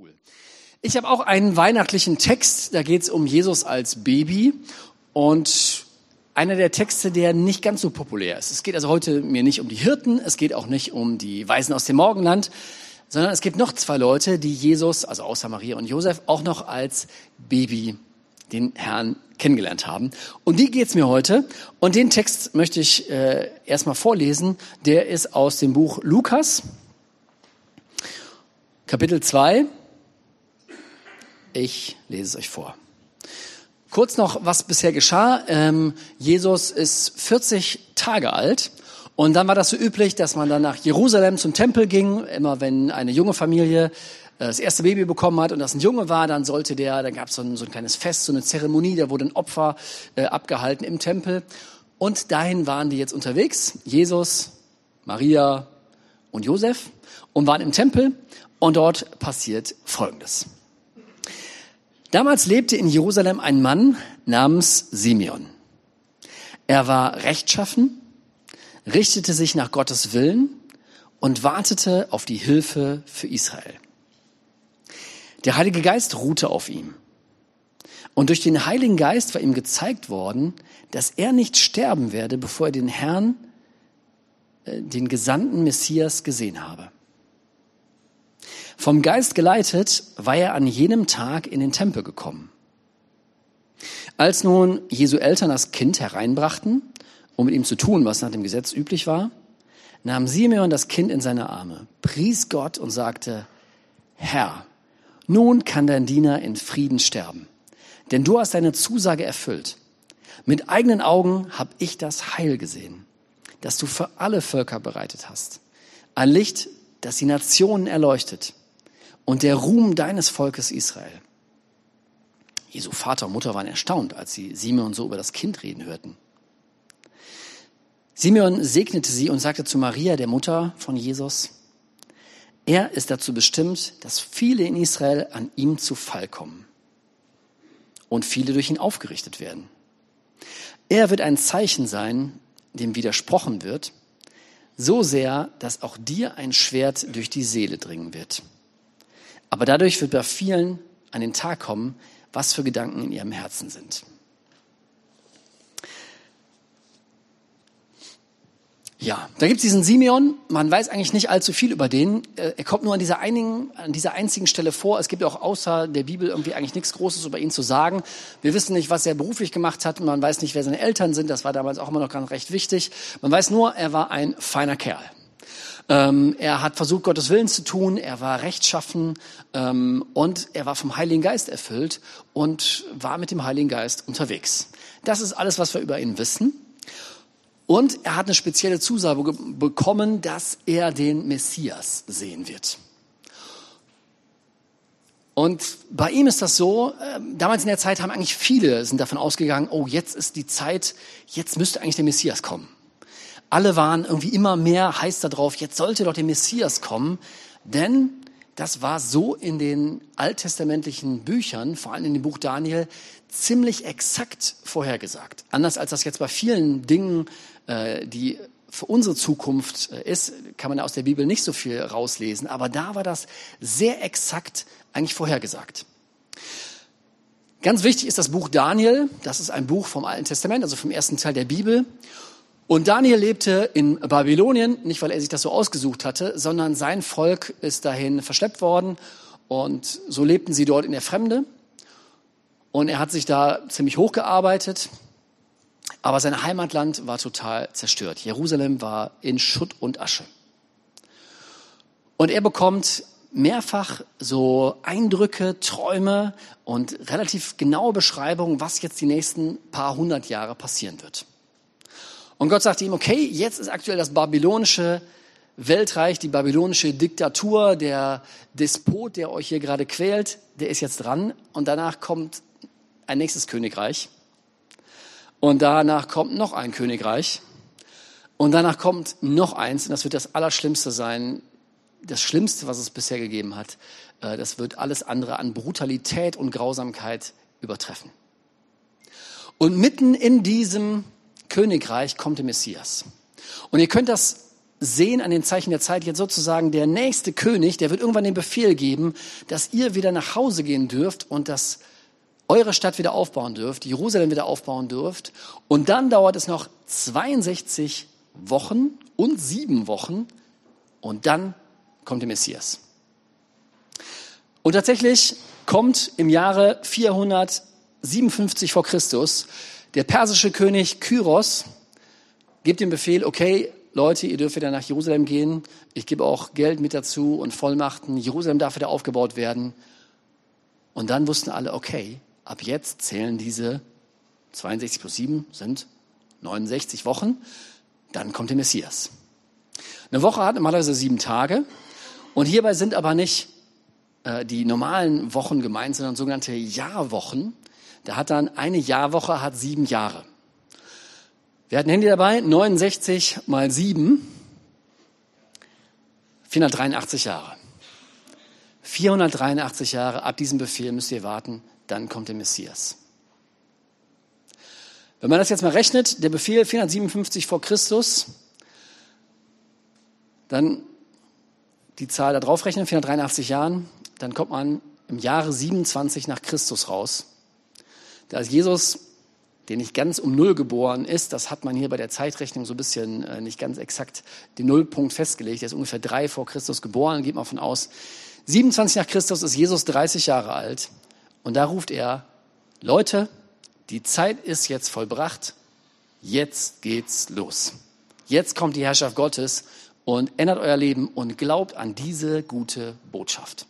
Cool. Ich habe auch einen weihnachtlichen Text, da geht es um Jesus als Baby und einer der Texte, der nicht ganz so populär ist. Es geht also heute mir nicht um die Hirten, es geht auch nicht um die Weisen aus dem Morgenland, sondern es gibt noch zwei Leute, die Jesus, also außer Maria und Josef, auch noch als Baby den Herrn kennengelernt haben. Um die geht's mir heute. Und den Text möchte ich äh, erstmal vorlesen. Der ist aus dem Buch Lukas, Kapitel 2. Ich lese es euch vor. Kurz noch, was bisher geschah. Ähm, Jesus ist 40 Tage alt und dann war das so üblich, dass man dann nach Jerusalem zum Tempel ging. Immer wenn eine junge Familie äh, das erste Baby bekommen hat und das ein Junge war, dann sollte der, dann gab es so ein, so ein kleines Fest, so eine Zeremonie, da wurde ein Opfer äh, abgehalten im Tempel. Und dahin waren die jetzt unterwegs, Jesus, Maria und Josef, und waren im Tempel und dort passiert Folgendes. Damals lebte in Jerusalem ein Mann namens Simeon. Er war rechtschaffen, richtete sich nach Gottes Willen und wartete auf die Hilfe für Israel. Der Heilige Geist ruhte auf ihm. Und durch den Heiligen Geist war ihm gezeigt worden, dass er nicht sterben werde, bevor er den Herrn, äh, den gesandten Messias gesehen habe. Vom Geist geleitet war er an jenem Tag in den Tempel gekommen. Als nun Jesu Eltern das Kind hereinbrachten, um mit ihm zu tun, was nach dem Gesetz üblich war, nahm Simeon das Kind in seine Arme, pries Gott und sagte, Herr, nun kann dein Diener in Frieden sterben, denn du hast deine Zusage erfüllt. Mit eigenen Augen habe ich das Heil gesehen, das du für alle Völker bereitet hast. Ein Licht, das die Nationen erleuchtet und der Ruhm deines Volkes Israel. Jesu Vater und Mutter waren erstaunt, als sie Simeon so über das Kind reden hörten. Simeon segnete sie und sagte zu Maria, der Mutter von Jesus, er ist dazu bestimmt, dass viele in Israel an ihm zu Fall kommen und viele durch ihn aufgerichtet werden. Er wird ein Zeichen sein, dem widersprochen wird, so sehr, dass auch dir ein Schwert durch die Seele dringen wird. Aber dadurch wird bei vielen an den Tag kommen, was für Gedanken in ihrem Herzen sind. Ja, da gibt's diesen Simeon. Man weiß eigentlich nicht allzu viel über den. Äh, er kommt nur an dieser, einigen, an dieser einzigen Stelle vor. Es gibt ja auch außer der Bibel irgendwie eigentlich nichts Großes über ihn zu sagen. Wir wissen nicht, was er beruflich gemacht hat. Man weiß nicht, wer seine Eltern sind. Das war damals auch immer noch ganz recht wichtig. Man weiß nur, er war ein feiner Kerl. Ähm, er hat versucht, Gottes Willen zu tun. Er war rechtschaffen ähm, und er war vom Heiligen Geist erfüllt und war mit dem Heiligen Geist unterwegs. Das ist alles, was wir über ihn wissen. Und er hat eine spezielle Zusage bekommen, dass er den Messias sehen wird. Und bei ihm ist das so, ähm, damals in der Zeit haben eigentlich viele sind davon ausgegangen, oh, jetzt ist die Zeit, jetzt müsste eigentlich der Messias kommen. Alle waren irgendwie immer mehr heiß darauf, jetzt sollte doch der Messias kommen, denn das war so in den alttestamentlichen Büchern, vor allem in dem Buch Daniel, ziemlich exakt vorhergesagt. Anders als das jetzt bei vielen Dingen, äh, die für unsere Zukunft äh, ist, kann man aus der Bibel nicht so viel rauslesen, aber da war das sehr exakt eigentlich vorhergesagt. Ganz wichtig ist das Buch Daniel. Das ist ein Buch vom Alten Testament, also vom ersten Teil der Bibel. Und Daniel lebte in Babylonien, nicht weil er sich das so ausgesucht hatte, sondern sein Volk ist dahin verschleppt worden und so lebten sie dort in der Fremde. Und er hat sich da ziemlich hochgearbeitet, aber sein Heimatland war total zerstört. Jerusalem war in Schutt und Asche. Und er bekommt mehrfach so Eindrücke, Träume und relativ genaue Beschreibungen, was jetzt die nächsten paar hundert Jahre passieren wird. Und Gott sagte ihm, okay, jetzt ist aktuell das babylonische Weltreich, die babylonische Diktatur, der Despot, der euch hier gerade quält, der ist jetzt dran. Und danach kommt ein nächstes Königreich. Und danach kommt noch ein Königreich. Und danach kommt noch eins. Und das wird das Allerschlimmste sein. Das Schlimmste, was es bisher gegeben hat. Äh, das wird alles andere an Brutalität und Grausamkeit übertreffen. Und mitten in diesem Königreich kommt der Messias. Und ihr könnt das sehen an den Zeichen der Zeit jetzt sozusagen der nächste König, der wird irgendwann den Befehl geben, dass ihr wieder nach Hause gehen dürft und dass eure Stadt wieder aufbauen dürft, Jerusalem wieder aufbauen dürft. Und dann dauert es noch 62 Wochen und sieben Wochen und dann kommt der Messias. Und tatsächlich kommt im Jahre 457 vor Christus der persische König Kyros, gibt den Befehl, okay, Leute, ihr dürft wieder nach Jerusalem gehen. Ich gebe auch Geld mit dazu und Vollmachten. Jerusalem darf wieder aufgebaut werden. Und dann wussten alle, okay, ab jetzt zählen diese 62 plus 7 sind 69 Wochen. Dann kommt der Messias. Eine Woche hat normalerweise sieben Tage. Und hierbei sind aber nicht äh, die normalen Wochen gemeint, sondern sogenannte Jahrwochen. Da hat dann eine Jahrwoche hat sieben Jahre. Wir hatten Handy dabei, 69 mal 7, 483 Jahre. 483 Jahre, ab diesem Befehl müsst ihr warten, dann kommt der Messias. Wenn man das jetzt mal rechnet, der Befehl 457 vor Christus, dann die Zahl da drauf rechnen, 483 Jahren, dann kommt man im Jahre 27 nach Christus raus. Da ist Jesus, der nicht ganz um Null geboren ist, das hat man hier bei der Zeitrechnung so ein bisschen äh, nicht ganz exakt den Nullpunkt festgelegt. Er ist ungefähr drei vor Christus geboren, geht man von aus. 27 nach Christus ist Jesus 30 Jahre alt. Und da ruft er, Leute, die Zeit ist jetzt vollbracht. Jetzt geht's los. Jetzt kommt die Herrschaft Gottes und ändert euer Leben und glaubt an diese gute Botschaft.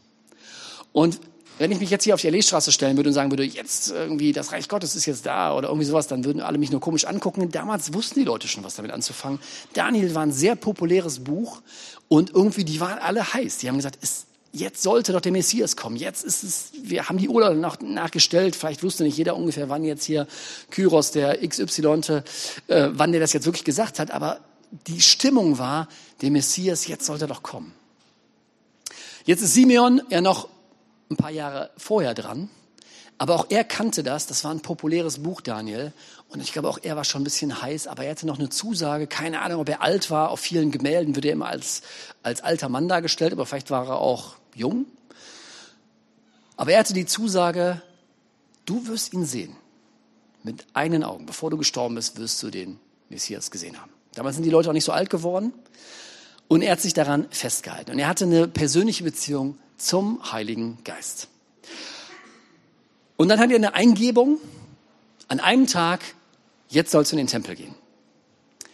Und wenn ich mich jetzt hier auf die Alleestraße stellen würde und sagen würde, jetzt irgendwie das Reich Gottes ist jetzt da oder irgendwie sowas, dann würden alle mich nur komisch angucken. Damals wussten die Leute schon, was damit anzufangen. Daniel war ein sehr populäres Buch und irgendwie die waren alle heiß. Die haben gesagt, ist, jetzt sollte doch der Messias kommen. Jetzt ist es, wir haben die Uhr nach, nachgestellt. Vielleicht wusste nicht jeder ungefähr, wann jetzt hier Kyros, der XY, äh, wann der das jetzt wirklich gesagt hat. Aber die Stimmung war, der Messias, jetzt sollte doch kommen. Jetzt ist Simeon ja noch ein paar Jahre vorher dran. Aber auch er kannte das, das war ein populäres Buch, Daniel. Und ich glaube, auch er war schon ein bisschen heiß, aber er hatte noch eine Zusage. Keine Ahnung, ob er alt war. Auf vielen Gemälden wird er immer als, als alter Mann dargestellt, aber vielleicht war er auch jung. Aber er hatte die Zusage, du wirst ihn sehen. Mit eigenen Augen. Bevor du gestorben bist, wirst du den Messias gesehen haben. Damals sind die Leute auch nicht so alt geworden. Und er hat sich daran festgehalten. Und er hatte eine persönliche Beziehung zum Heiligen Geist. Und dann hat er eine Eingebung an einem Tag, jetzt sollst du in den Tempel gehen.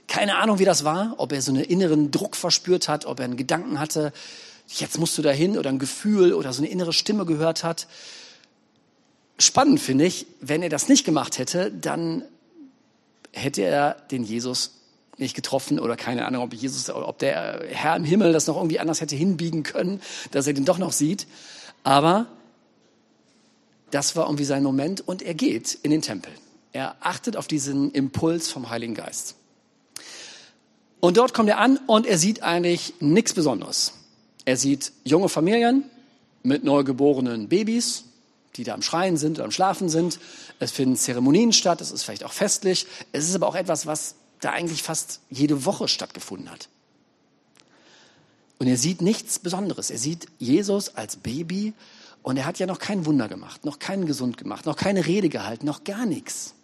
Keine Ahnung, wie das war, ob er so einen inneren Druck verspürt hat, ob er einen Gedanken hatte, jetzt musst du dahin oder ein Gefühl oder so eine innere Stimme gehört hat. Spannend finde ich, wenn er das nicht gemacht hätte, dann hätte er den Jesus nicht getroffen oder keine Ahnung, ob Jesus, ob der Herr im Himmel das noch irgendwie anders hätte hinbiegen können, dass er den doch noch sieht. Aber das war irgendwie sein Moment und er geht in den Tempel. Er achtet auf diesen Impuls vom Heiligen Geist. Und dort kommt er an und er sieht eigentlich nichts Besonderes. Er sieht junge Familien mit neugeborenen Babys, die da am Schreien sind oder am Schlafen sind. Es finden Zeremonien statt, es ist vielleicht auch festlich. Es ist aber auch etwas, was da eigentlich fast jede Woche stattgefunden hat. Und er sieht nichts Besonderes. Er sieht Jesus als Baby und er hat ja noch kein Wunder gemacht, noch keinen gesund gemacht, noch keine Rede gehalten, noch gar nichts.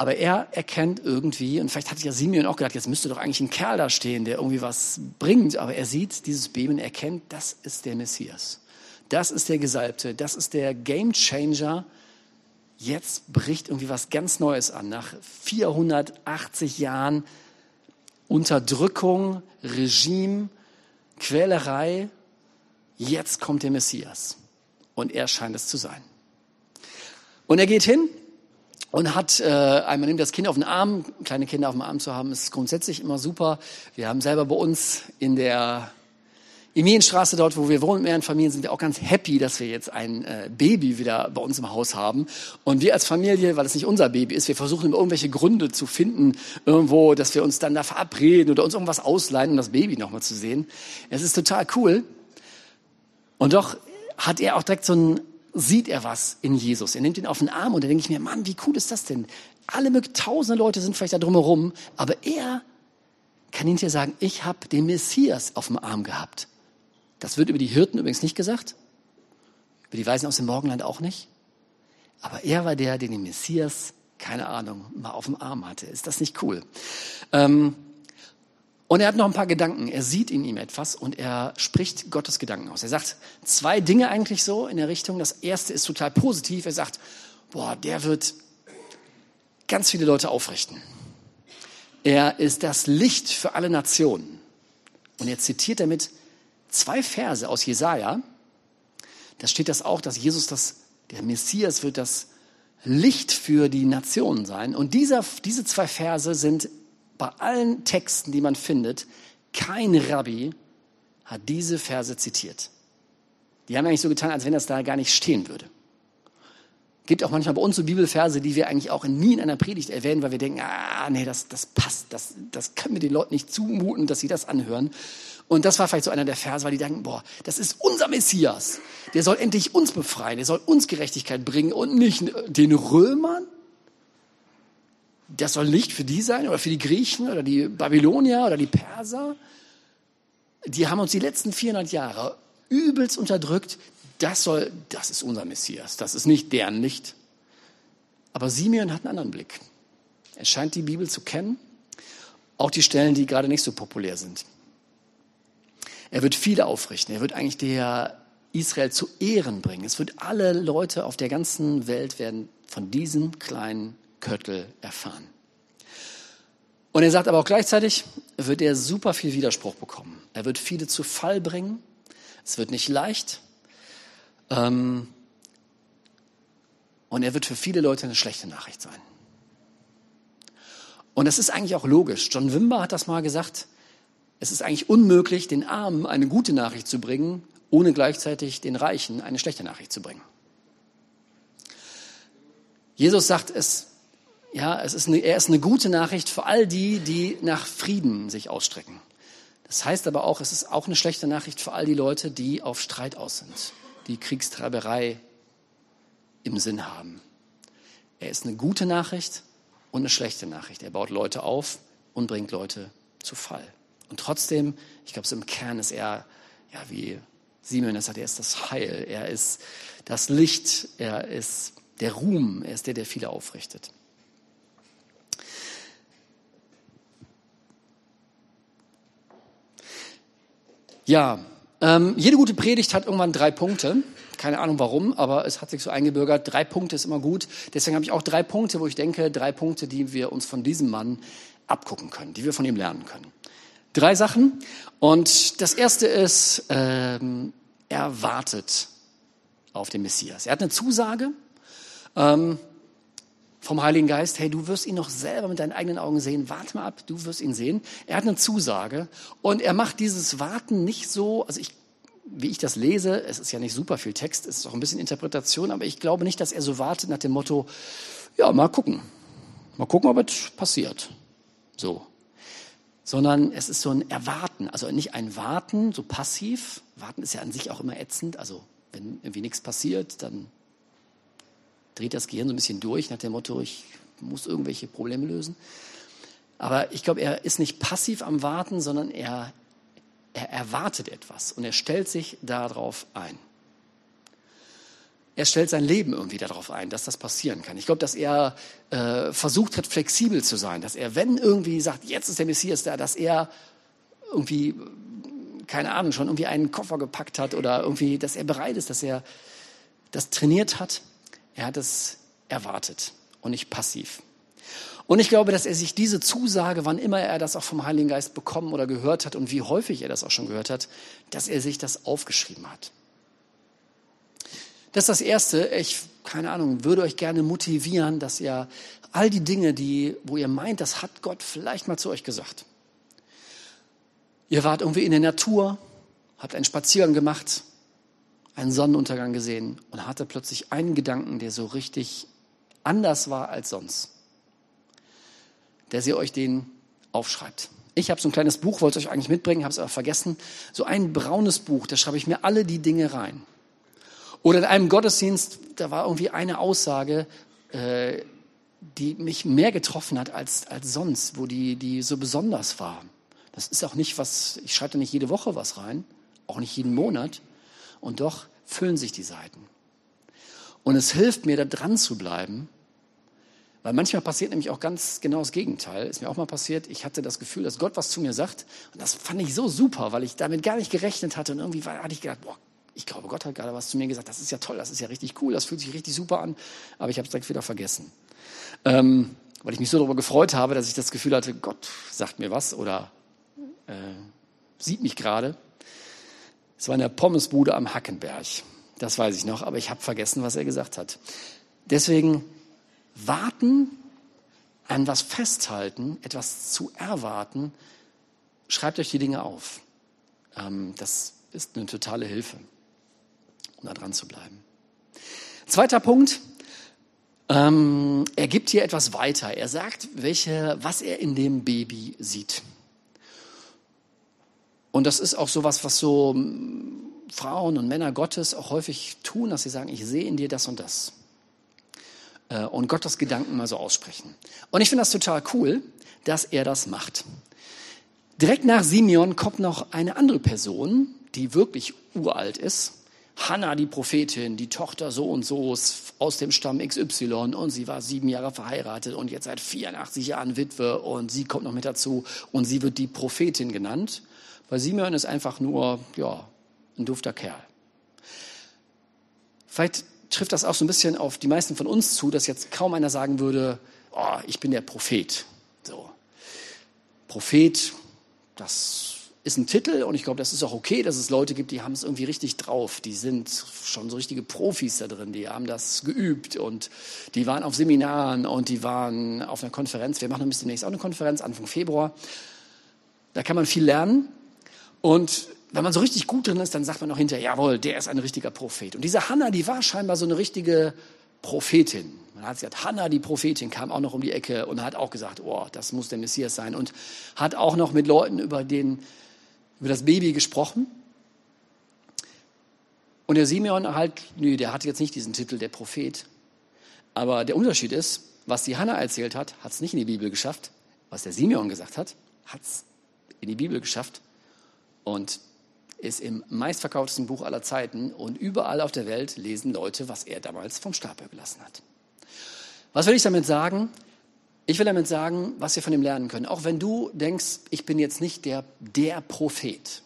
Aber er erkennt irgendwie, und vielleicht hat ja Simeon auch gedacht, jetzt müsste doch eigentlich ein Kerl da stehen, der irgendwie was bringt. Aber er sieht dieses Baby und erkennt, das ist der Messias. Das ist der Gesalbte. Das ist der Gamechanger jetzt bricht irgendwie was ganz Neues an. Nach 480 Jahren Unterdrückung, Regime, Quälerei, jetzt kommt der Messias. Und er scheint es zu sein. Und er geht hin und hat, äh, einmal nimmt das Kind auf den Arm, kleine Kinder auf dem Arm zu haben, ist grundsätzlich immer super. Wir haben selber bei uns in der Emilienstraße, dort wo wir wohnen, mehreren Familien, sind wir auch ganz happy, dass wir jetzt ein äh, Baby wieder bei uns im Haus haben. Und wir als Familie, weil es nicht unser Baby ist, wir versuchen immer irgendwelche Gründe zu finden, irgendwo, dass wir uns dann da verabreden oder uns irgendwas ausleihen, um das Baby nochmal zu sehen. Es ist total cool. Und doch hat er auch direkt so ein, sieht er was in Jesus. Er nimmt ihn auf den Arm und da denke ich mir, Mann, wie cool ist das denn? Alle tausende Leute sind vielleicht da drumherum, aber er kann ihn hier sagen, ich habe den Messias auf dem Arm gehabt. Das wird über die Hirten übrigens nicht gesagt, über die Weisen aus dem Morgenland auch nicht. Aber er war der, den den Messias, keine Ahnung, mal auf dem Arm hatte. Ist das nicht cool? Ähm, und er hat noch ein paar Gedanken. Er sieht in ihm etwas und er spricht Gottes Gedanken aus. Er sagt zwei Dinge eigentlich so in der Richtung. Das erste ist total positiv. Er sagt, boah, der wird ganz viele Leute aufrichten. Er ist das Licht für alle Nationen. Und er zitiert damit zwei Verse aus Jesaja. Da steht das auch, dass Jesus das, der Messias wird das Licht für die Nationen sein. Und dieser, diese zwei Verse sind bei allen Texten, die man findet, kein Rabbi hat diese Verse zitiert. Die haben eigentlich so getan, als wenn das da gar nicht stehen würde gibt auch manchmal bei uns so Bibelverse, die wir eigentlich auch nie in einer Predigt erwähnen, weil wir denken, ah, nee, das, das passt, das, das können wir den Leuten nicht zumuten, dass sie das anhören. Und das war vielleicht so einer der Verse, weil die denken, boah, das ist unser Messias. Der soll endlich uns befreien, der soll uns Gerechtigkeit bringen und nicht den Römern. Das soll Licht für die sein oder für die Griechen oder die Babylonier oder die Perser. Die haben uns die letzten 400 Jahre übelst unterdrückt das soll, das ist unser Messias, das ist nicht deren Licht. Aber Simeon hat einen anderen Blick. Er scheint die Bibel zu kennen, auch die Stellen, die gerade nicht so populär sind. Er wird viele aufrichten. Er wird eigentlich der Israel zu Ehren bringen. Es wird alle Leute auf der ganzen Welt werden von diesem kleinen Köttel erfahren. Und er sagt aber auch gleichzeitig, wird er super viel Widerspruch bekommen. Er wird viele zu Fall bringen. Es wird nicht leicht. Ähm, und er wird für viele Leute eine schlechte Nachricht sein. Und das ist eigentlich auch logisch. John Wimber hat das mal gesagt. Es ist eigentlich unmöglich, den Armen eine gute Nachricht zu bringen, ohne gleichzeitig den Reichen eine schlechte Nachricht zu bringen. Jesus sagt es, ja, es ist eine, er ist eine gute Nachricht für all die, die nach Frieden sich ausstrecken. Das heißt aber auch, es ist auch eine schlechte Nachricht für all die Leute, die auf Streit aus sind die Kriegstreiberei im Sinn haben. Er ist eine gute Nachricht und eine schlechte Nachricht. Er baut Leute auf und bringt Leute zu Fall. Und trotzdem, ich glaube, so im Kern ist er, ja, wie Simeon das sagt, er ist das Heil, er ist das Licht, er ist der Ruhm, er ist der, der viele aufrichtet. Ja, ähm, jede gute Predigt hat irgendwann drei Punkte. Keine Ahnung warum, aber es hat sich so eingebürgert. Drei Punkte ist immer gut. Deswegen habe ich auch drei Punkte, wo ich denke, drei Punkte, die wir uns von diesem Mann abgucken können, die wir von ihm lernen können. Drei Sachen. Und das erste ist, ähm, er wartet auf den Messias. Er hat eine Zusage. Ähm, vom Heiligen Geist, hey, du wirst ihn noch selber mit deinen eigenen Augen sehen, warte mal ab, du wirst ihn sehen. Er hat eine Zusage und er macht dieses Warten nicht so, also ich, wie ich das lese, es ist ja nicht super viel Text, es ist auch ein bisschen Interpretation, aber ich glaube nicht, dass er so wartet nach dem Motto, ja, mal gucken, mal gucken, ob es passiert. So. Sondern es ist so ein Erwarten, also nicht ein Warten, so passiv. Warten ist ja an sich auch immer ätzend, also wenn irgendwie nichts passiert, dann dreht das Gehirn so ein bisschen durch nach dem Motto, ich muss irgendwelche Probleme lösen. Aber ich glaube, er ist nicht passiv am Warten, sondern er, er erwartet etwas und er stellt sich darauf ein. Er stellt sein Leben irgendwie darauf ein, dass das passieren kann. Ich glaube, dass er äh, versucht hat, flexibel zu sein, dass er, wenn irgendwie sagt, jetzt ist der Messias da, dass er irgendwie, keine Ahnung, schon irgendwie einen Koffer gepackt hat oder irgendwie, dass er bereit ist, dass er das trainiert hat er hat es erwartet und nicht passiv. Und ich glaube, dass er sich diese Zusage, wann immer er das auch vom Heiligen Geist bekommen oder gehört hat und wie häufig er das auch schon gehört hat, dass er sich das aufgeschrieben hat. Das ist das Erste. Ich, keine Ahnung, würde euch gerne motivieren, dass ihr all die Dinge, die, wo ihr meint, das hat Gott vielleicht mal zu euch gesagt. Ihr wart irgendwie in der Natur, habt einen Spaziergang gemacht, einen Sonnenuntergang gesehen und hatte plötzlich einen Gedanken, der so richtig anders war als sonst. Der sie euch den aufschreibt. Ich habe so ein kleines Buch, wollte euch eigentlich mitbringen, habe es aber vergessen. So ein braunes Buch, da schreibe ich mir alle die Dinge rein. Oder in einem Gottesdienst, da war irgendwie eine Aussage, äh, die mich mehr getroffen hat als, als sonst, wo die, die so besonders war. Das ist auch nicht was, ich schreibe da nicht jede Woche was rein, auch nicht jeden Monat. Und doch füllen sich die Seiten. Und es hilft mir, da dran zu bleiben, weil manchmal passiert nämlich auch ganz genau das Gegenteil. Ist mir auch mal passiert, ich hatte das Gefühl, dass Gott was zu mir sagt. Und das fand ich so super, weil ich damit gar nicht gerechnet hatte. Und irgendwie war, hatte ich gedacht, boah, ich glaube, Gott hat gerade was zu mir gesagt. Das ist ja toll, das ist ja richtig cool, das fühlt sich richtig super an. Aber ich habe es direkt wieder vergessen. Ähm, weil ich mich so darüber gefreut habe, dass ich das Gefühl hatte, Gott sagt mir was oder äh, sieht mich gerade. Es war in der Pommesbude am Hackenberg. Das weiß ich noch, aber ich habe vergessen, was er gesagt hat. Deswegen warten, an was festhalten, etwas zu erwarten. Schreibt euch die Dinge auf. Ähm, das ist eine totale Hilfe, da dran zu bleiben. Zweiter Punkt. Ähm, er gibt hier etwas weiter. Er sagt, welche, was er in dem Baby sieht. Und das ist auch sowas, was so hm, Frauen und Männer Gottes auch häufig tun, dass sie sagen, ich sehe in dir das und das. Äh, und Gottes Gedanken mal so aussprechen. Und ich finde das total cool, dass er das macht. Direkt nach Simeon kommt noch eine andere Person, die wirklich uralt ist. Hannah, die Prophetin, die Tochter so und so aus dem Stamm XY und sie war sieben Jahre verheiratet und jetzt seit 84 Jahren Witwe und sie kommt noch mit dazu und sie wird die Prophetin genannt. Weil Simeon ist einfach nur, ja, ein dufter Kerl. Vielleicht trifft das auch so ein bisschen auf die meisten von uns zu, dass jetzt kaum einer sagen würde, oh, ich bin der Prophet. So. Prophet, das ist ein Titel und ich glaube, das ist auch okay, dass es Leute gibt, die haben es irgendwie richtig drauf. Die sind schon so richtige Profis da drin, die haben das geübt und die waren auf Seminaren und die waren auf einer Konferenz. Wir machen demnächst auch eine Konferenz Anfang Februar. Da kann man viel lernen. Und wenn man so richtig gut drin ist, dann sagt man auch hinterher, jawohl, der ist ein richtiger Prophet. Und diese Hannah, die war scheinbar so eine richtige Prophetin. Man hat gesagt, Hannah, die Prophetin, kam auch noch um die Ecke und hat auch gesagt, oh, das muss der Messias sein. Und hat auch noch mit Leuten über, den, über das Baby gesprochen. Und der Simeon halt, nö, der hat jetzt nicht diesen Titel, der Prophet. Aber der Unterschied ist, was die Hannah erzählt hat, hat es nicht in die Bibel geschafft. Was der Simeon gesagt hat, hat es in die Bibel geschafft und ist im meistverkauftesten Buch aller Zeiten und überall auf der Welt lesen Leute, was er damals vom Stapel gelassen hat. Was will ich damit sagen? Ich will damit sagen, was wir von ihm lernen können. Auch wenn du denkst, ich bin jetzt nicht der, der Prophet.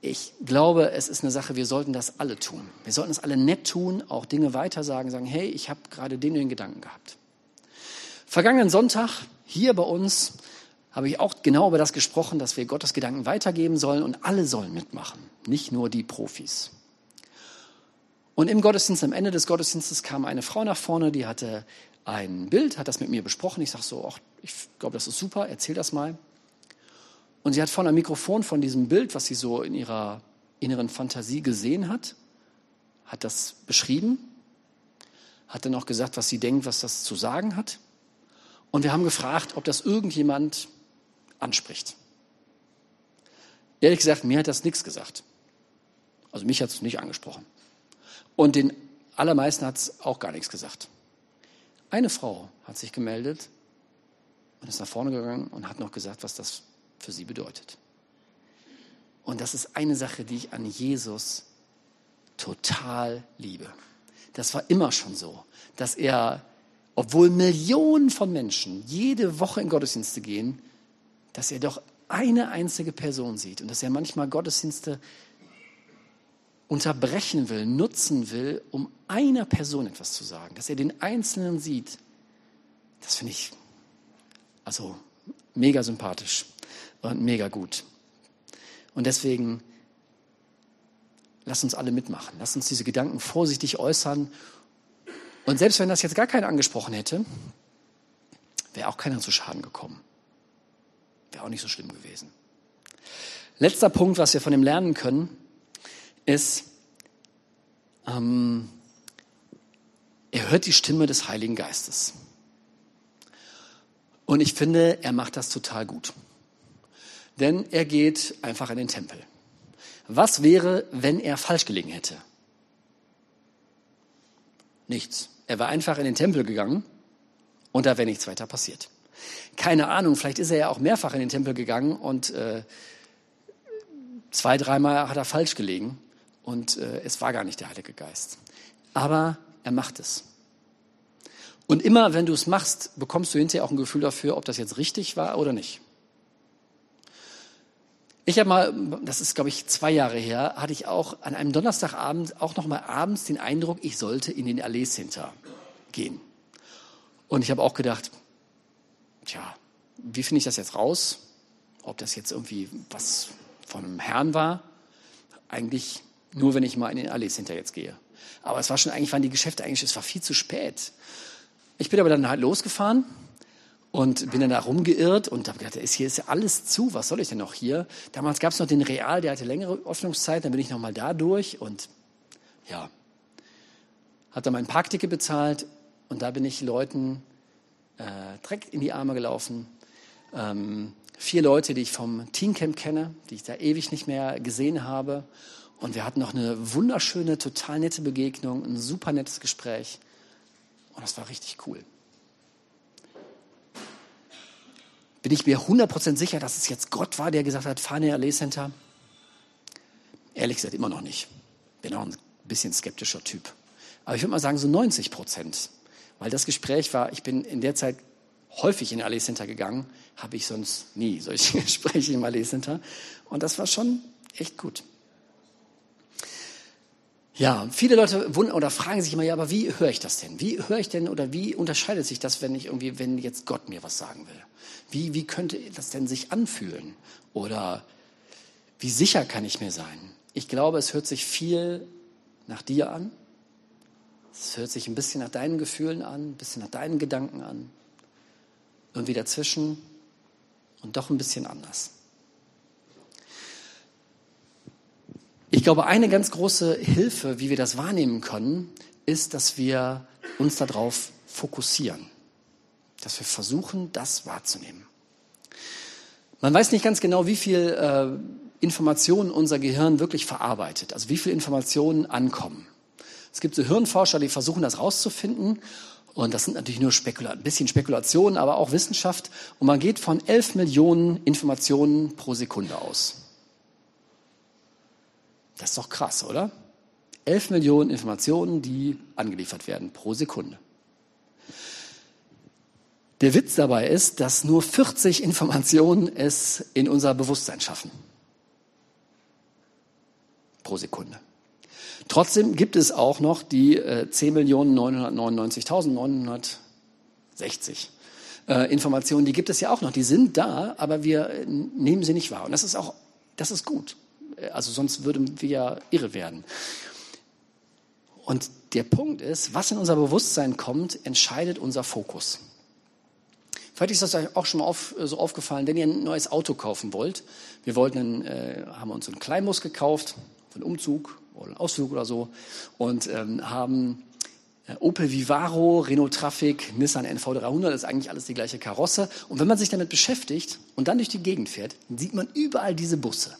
Ich glaube, es ist eine Sache, wir sollten das alle tun. Wir sollten es alle nett tun, auch Dinge weitersagen, sagen, hey, ich habe gerade den, den Gedanken gehabt. Vergangenen Sonntag hier bei uns habe ich auch genau über das gesprochen, dass wir Gottes Gedanken weitergeben sollen und alle sollen mitmachen, nicht nur die Profis. Und im Gottesdienst, am Ende des Gottesdienstes kam eine Frau nach vorne, die hatte ein Bild, hat das mit mir besprochen. Ich sage so, ach, ich glaube, das ist super, erzähl das mal. Und sie hat vorne ein Mikrofon von diesem Bild, was sie so in ihrer inneren Fantasie gesehen hat, hat das beschrieben, hat dann auch gesagt, was sie denkt, was das zu sagen hat. Und wir haben gefragt, ob das irgendjemand anspricht. Ehrlich gesagt, mir hat das nichts gesagt. Also mich hat es nicht angesprochen. Und den allermeisten hat es auch gar nichts gesagt. Eine Frau hat sich gemeldet und ist nach vorne gegangen und hat noch gesagt, was das für sie bedeutet. Und das ist eine Sache, die ich an Jesus total liebe. Das war immer schon so, dass er, obwohl Millionen von Menschen jede Woche in Gottesdienste gehen, dass er doch eine einzige Person sieht und dass er manchmal Gottesdienste unterbrechen will, nutzen will, um einer Person etwas zu sagen, dass er den Einzelnen sieht, das finde ich also mega sympathisch und mega gut. Und deswegen lass uns alle mitmachen, lass uns diese Gedanken vorsichtig äußern. Und selbst wenn das jetzt gar keiner angesprochen hätte, wäre auch keiner zu Schaden gekommen. Wäre auch nicht so schlimm gewesen. Letzter Punkt, was wir von ihm lernen können, ist, ähm, er hört die Stimme des Heiligen Geistes. Und ich finde, er macht das total gut. Denn er geht einfach in den Tempel. Was wäre, wenn er falsch gelegen hätte? Nichts. Er war einfach in den Tempel gegangen und da wäre nichts weiter passiert. Keine Ahnung, vielleicht ist er ja auch mehrfach in den Tempel gegangen und äh, zwei, dreimal hat er falsch gelegen und äh, es war gar nicht der Heilige Geist. Aber er macht es. Und immer, wenn du es machst, bekommst du hinterher auch ein Gefühl dafür, ob das jetzt richtig war oder nicht. Ich habe mal, das ist glaube ich zwei Jahre her, hatte ich auch an einem Donnerstagabend auch noch mal abends den Eindruck, ich sollte in den Allee Center gehen. Und ich habe auch gedacht, tja, wie finde ich das jetzt raus? Ob das jetzt irgendwie was von einem Herrn war? Eigentlich nur, wenn ich mal in den Allee Center jetzt gehe. Aber es war schon eigentlich, waren die Geschäfte eigentlich, es war viel zu spät. Ich bin aber dann halt losgefahren und bin dann da rumgeirrt und habe gedacht, hier ist ja alles zu, was soll ich denn noch hier? Damals gab es noch den Real, der hatte längere Öffnungszeit, dann bin ich noch mal da durch und ja, hat dann mein Parkticket bezahlt und da bin ich Leuten äh, direkt in die Arme gelaufen. Ähm, vier Leute, die ich vom Teencamp kenne, die ich da ewig nicht mehr gesehen habe. Und wir hatten noch eine wunderschöne, total nette Begegnung, ein super nettes Gespräch. Und das war richtig cool. Bin ich mir 100% sicher, dass es jetzt Gott war, der gesagt hat, fahr in Allee Center? Ehrlich gesagt, immer noch nicht. Bin auch ein bisschen skeptischer Typ. Aber ich würde mal sagen, so 90 Prozent. Weil das Gespräch war, ich bin in der Zeit häufig in Allee Center gegangen, habe ich sonst nie solche Gespräche im Allee Center. Und das war schon echt gut. Ja, viele Leute wundern oder fragen sich immer, ja, aber wie höre ich das denn? Wie höre ich denn oder wie unterscheidet sich das, wenn ich irgendwie, wenn jetzt Gott mir was sagen will? Wie, wie könnte das denn sich anfühlen? Oder wie sicher kann ich mir sein? Ich glaube, es hört sich viel nach dir an. Es hört sich ein bisschen nach deinen Gefühlen an, ein bisschen nach deinen Gedanken an. Irgendwie dazwischen und doch ein bisschen anders. Ich glaube, eine ganz große Hilfe, wie wir das wahrnehmen können, ist, dass wir uns darauf fokussieren. Dass wir versuchen, das wahrzunehmen. Man weiß nicht ganz genau, wie viel äh, Informationen unser Gehirn wirklich verarbeitet, also wie viel Informationen ankommen. Es gibt so Hirnforscher, die versuchen, das rauszufinden. Und das sind natürlich nur Spekula ein bisschen Spekulationen, aber auch Wissenschaft. Und man geht von 11 Millionen Informationen pro Sekunde aus. Das ist doch krass, oder? 11 Millionen Informationen, die angeliefert werden pro Sekunde. Der Witz dabei ist, dass nur 40 Informationen es in unser Bewusstsein schaffen. Pro Sekunde. Trotzdem gibt es auch noch die äh, 10.999.960 äh, Informationen, die gibt es ja auch noch. Die sind da, aber wir äh, nehmen sie nicht wahr. Und das ist auch, das ist gut. Also sonst würden wir ja irre werden. Und der Punkt ist, was in unser Bewusstsein kommt, entscheidet unser Fokus. Vielleicht ist das euch auch schon mal auf, so aufgefallen, wenn ihr ein neues Auto kaufen wollt. Wir wollten, einen, äh, haben uns einen Kleinbus gekauft, einen Umzug oder einen Ausflug oder so und ähm, haben äh, Opel Vivaro, Renault Traffic, Nissan NV300, das ist eigentlich alles die gleiche Karosse. Und wenn man sich damit beschäftigt und dann durch die Gegend fährt, sieht man überall diese Busse.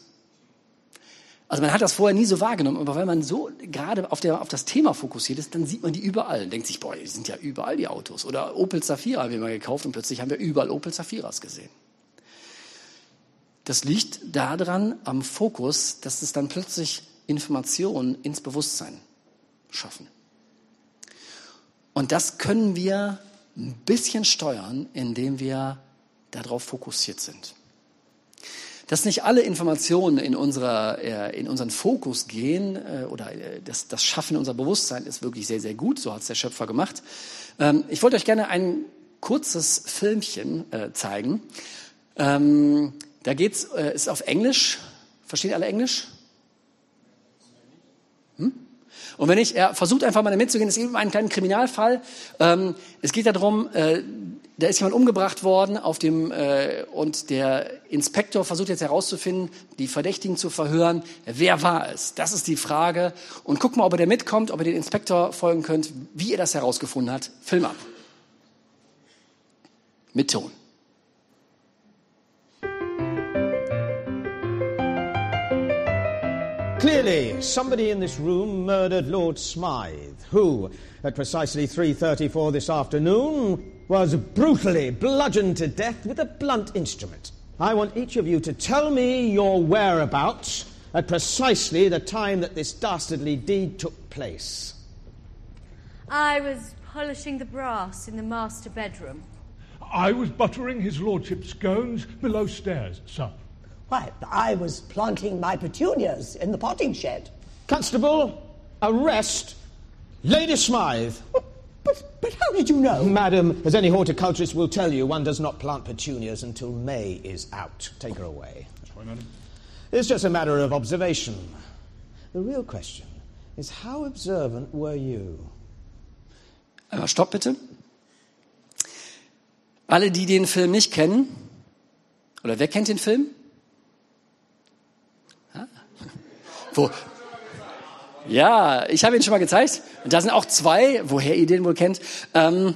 Also man hat das vorher nie so wahrgenommen, aber wenn man so gerade auf, der, auf das Thema fokussiert ist, dann sieht man die überall denkt sich, boah, die sind ja überall die Autos. Oder Opel Zafira haben wir mal gekauft und plötzlich haben wir überall Opel Zafiras gesehen. Das liegt daran am Fokus, dass es dann plötzlich Informationen ins Bewusstsein schaffen. Und das können wir ein bisschen steuern, indem wir darauf fokussiert sind. Dass nicht alle Informationen in, unserer, äh, in unseren Fokus gehen äh, oder äh, das, das Schaffen unserer Bewusstsein ist wirklich sehr, sehr gut. So hat es der Schöpfer gemacht. Ähm, ich wollte euch gerne ein kurzes Filmchen zeigen. Ähm, da geht's, ist auf Englisch. Verstehen alle Englisch? Hm? Und wenn ich, er versucht einfach mal mitzugehen, es ist eben ein kleiner Kriminalfall. Ähm, es geht darum, da ist jemand umgebracht worden auf dem, äh, und der Inspektor versucht jetzt herauszufinden, die Verdächtigen zu verhören. Wer war es? Das ist die Frage. Und guck mal, ob er da mitkommt, ob ihr den Inspektor folgen könnt, wie er das herausgefunden hat. Film ab. Mit Ton. Clearly, somebody in this room murdered Lord Smythe, who, at precisely 3.34 this afternoon, was brutally bludgeoned to death with a blunt instrument. I want each of you to tell me your whereabouts at precisely the time that this dastardly deed took place. I was polishing the brass in the master bedroom. I was buttering his lordship's scones below stairs, sir. Why, I was planting my petunias in the potting shed. Constable, arrest Lady Smythe. But, but how did you know? Madam, as any horticulturist will tell you, one does not plant petunias until May is out. Take her away. Sorry, madam. It's just a matter of observation. The real question is how observant were you? Einmal Stopp bitte. Alle, die den Film nicht kennen, oder wer kennt den Film? Wo? Ja, ich habe ihn schon mal gezeigt. Da sind auch zwei, woher ihr den wohl kennt. Ähm,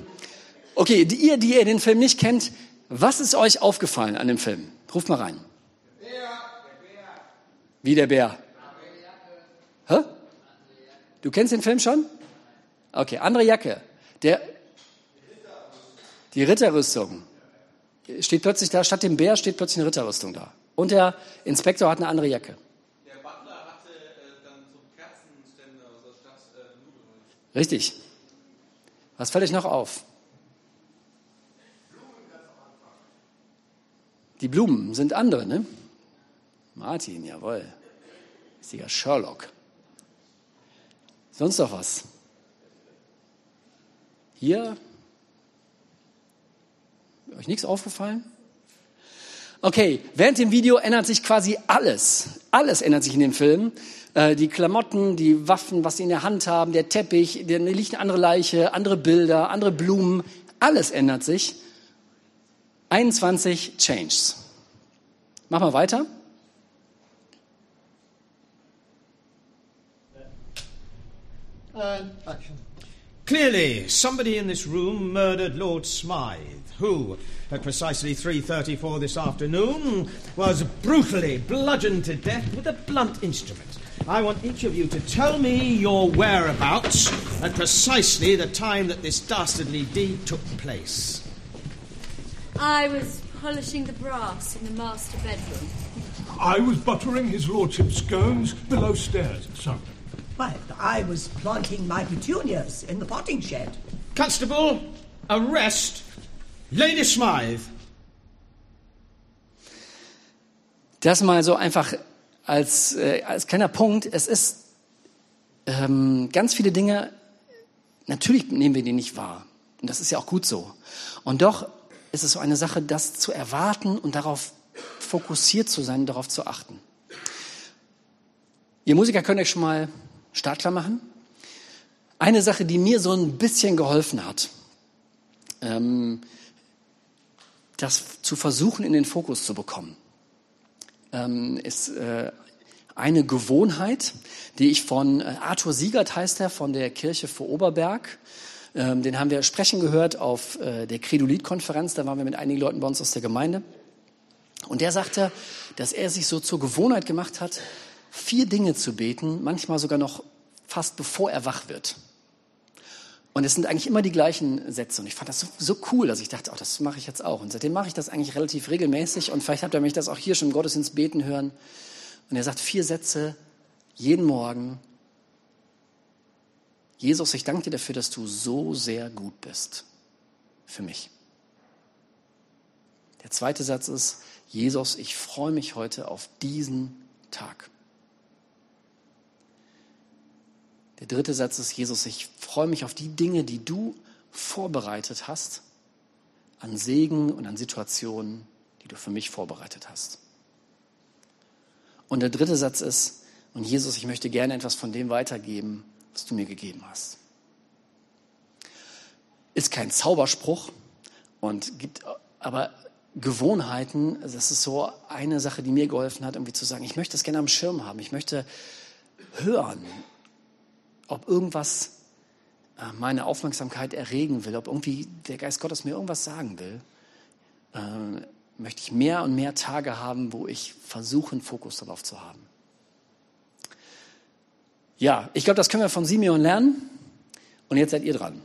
okay, die, ihr, die ihr den Film nicht kennt, was ist euch aufgefallen an dem Film? Ruft mal rein. Wie der Bär? Hä? Du kennst den Film schon? Okay, andere Jacke. Der, die Ritterrüstung. Steht plötzlich da, statt dem Bär steht plötzlich eine Ritterrüstung da. Und der Inspektor hat eine andere Jacke. Der Butler hatte äh, dann so Kerzenständer also statt äh, Nudeln. Richtig. Was fällt euch noch auf? Die Blumen sind andere, ne? Martin, jawohl. Richtiger Sherlock. Sonst noch was? Hier? Euch nichts aufgefallen? Okay, während dem Video ändert sich quasi alles. Alles ändert sich in dem Film. Äh, die Klamotten, die Waffen, was sie in der Hand haben, der Teppich, da liegt eine andere Leiche, andere Bilder, andere Blumen. Alles ändert sich. 21 Changes. Mach mal weiter. Clearly, somebody in this room murdered Lord Smythe, who, at precisely 3.34 this afternoon, was brutally bludgeoned to death with a blunt instrument. I want each of you to tell me your whereabouts at precisely the time that this dastardly deed took place. I was polishing the brass in the master bedroom. I was buttering his lordship's scones below stairs, sir. Why, I was planting my petunias in the potting shed. Constable, arrest Lady Smythe. Das mal so einfach als, äh, als kleiner Punkt. Es ist ähm, ganz viele Dinge, natürlich nehmen wir die nicht wahr. Und das ist ja auch gut so. Und doch ist es so eine Sache, das zu erwarten und darauf fokussiert zu sein, darauf zu achten. Ihr Musiker könnt euch schon mal startklar machen. Eine Sache, die mir so ein bisschen geholfen hat, ähm, das zu versuchen, in den Fokus zu bekommen, ähm, ist äh, eine Gewohnheit, die ich von äh, Arthur Siegert heißt er, von der Kirche vor Oberberg. Ähm, den haben wir sprechen gehört auf äh, der Credolit-Konferenz. Da waren wir mit einigen Leuten bei uns aus der Gemeinde. Und der sagte, dass er sich so zur Gewohnheit gemacht hat, vier Dinge zu beten, manchmal sogar noch fast bevor er wach wird. Und es sind eigentlich immer die gleichen Sätze. Und ich fand das so, so cool, dass ich dachte, oh, das mache ich jetzt auch. Und seitdem mache ich das eigentlich relativ regelmäßig. Und vielleicht habt ihr mich das auch hier schon im Gottesdienst beten hören. Und er sagt vier Sätze jeden Morgen. Jesus, ich danke dir dafür, dass du so sehr gut bist für mich. Der zweite Satz ist, Jesus, ich freue mich heute auf diesen Tag. Der dritte Satz ist, Jesus, ich freue mich auf die Dinge, die du vorbereitet hast, an Segen und an Situationen, die du für mich vorbereitet hast. Und der dritte Satz ist, und Jesus, ich möchte gerne etwas von dem weitergeben, was du mir gegeben hast. Ist kein Zauberspruch und gibt aber Gewohnheiten, das ist so eine Sache, die mir geholfen hat, irgendwie zu sagen, ich möchte das gerne am Schirm haben, ich möchte hören, ob irgendwas äh, meine Aufmerksamkeit erregen will, ob irgendwie der Geist Gottes mir irgendwas sagen will, äh, möchte ich mehr und mehr Tage haben, wo ich versuche, einen Fokus darauf zu haben. Ja, ich glaube, das können wir von Simeon lernen. Und jetzt seid ihr dran.